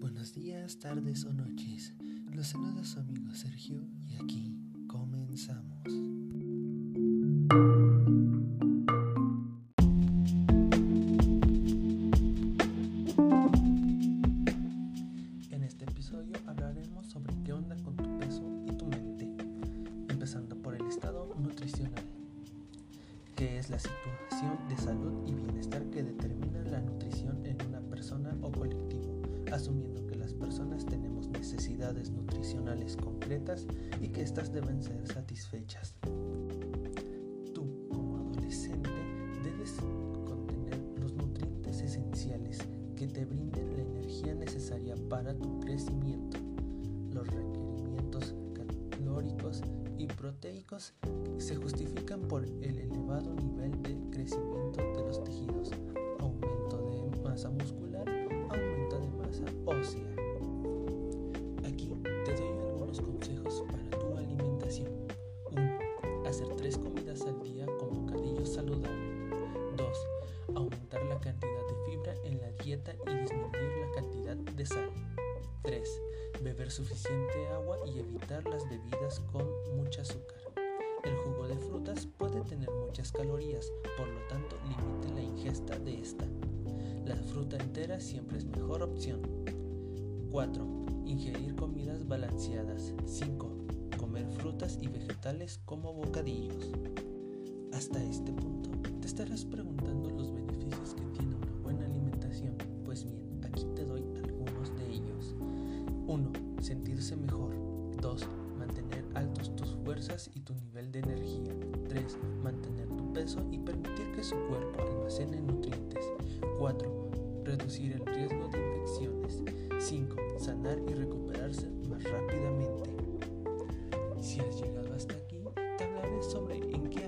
Buenos días, tardes o noches. Los saluda su amigo Sergio y aquí comenzamos. La situación de salud y bienestar que determina la nutrición en una persona o colectivo, asumiendo que las personas tenemos necesidades nutricionales concretas y que éstas deben ser satisfechas. Tú, como adolescente, debes contener los nutrientes esenciales que te brinden la energía necesaria para tu crecimiento. Los proteicos se justifican por el elevado nivel de crecimiento de los tejidos, aumento de masa muscular, aumento de masa ósea. Aquí te doy algunos consejos para tu alimentación. 1. Hacer tres comidas al día con bocadillo saludable. 2. Aumentar la cantidad de fibra en la dieta y disminuir la cantidad de sal. 3. Beber suficiente agua y evitar las bebidas con mucha azúcar. El jugo de frutas puede tener muchas calorías, por lo tanto limite la ingesta de esta. La fruta entera siempre es mejor opción. 4. Ingerir comidas balanceadas. 5. Comer frutas y vegetales como bocadillos. Hasta este punto te estarás preguntando los beneficios Sentirse mejor. 2. Mantener altos tus fuerzas y tu nivel de energía. 3. Mantener tu peso y permitir que su cuerpo almacene nutrientes. 4. Reducir el riesgo de infecciones. 5. Sanar y recuperarse más rápidamente. Si has llegado hasta aquí, te hablaré sobre en qué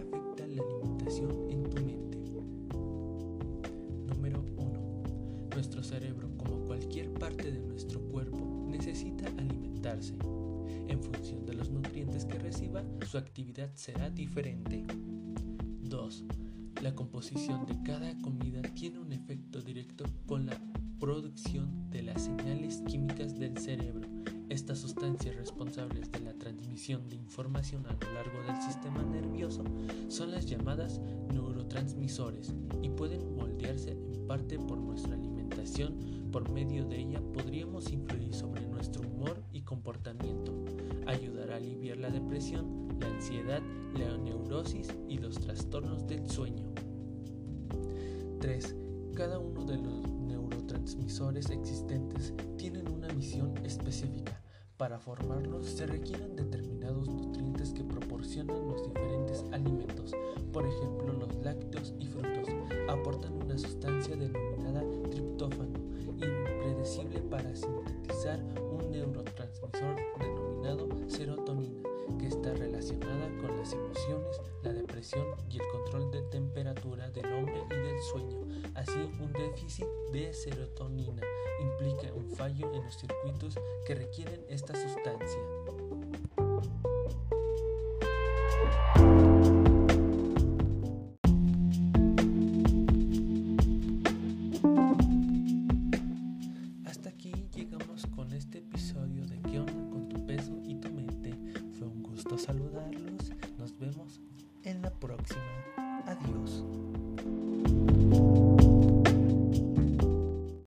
Nuestro cerebro, como cualquier parte de nuestro cuerpo, necesita alimentarse. En función de los nutrientes que reciba, su actividad será diferente. 2. La composición de cada comida tiene un efecto directo con la producción de las señales químicas del cerebro. Estas sustancias responsables de la transmisión de información a lo largo del sistema nervioso son las llamadas neurotransmisores y pueden moldearse en parte por nuestra alimentación. Por medio de ella podríamos influir sobre nuestro humor y comportamiento, ayudar a aliviar la depresión, la ansiedad, la neurosis y los trastornos del sueño. 3. Cada uno de los neurotransmisores existentes tienen una misión específica. Para formarlos se requieren determinados nutrientes que proporcionan para sintetizar un neurotransmisor denominado serotonina, que está relacionada con las emociones, la depresión y el control de temperatura del hombre y del sueño. Así, un déficit de serotonina implica un fallo en los circuitos que requieren esta sustancia. saludarlos. Nos vemos en la próxima. Adiós.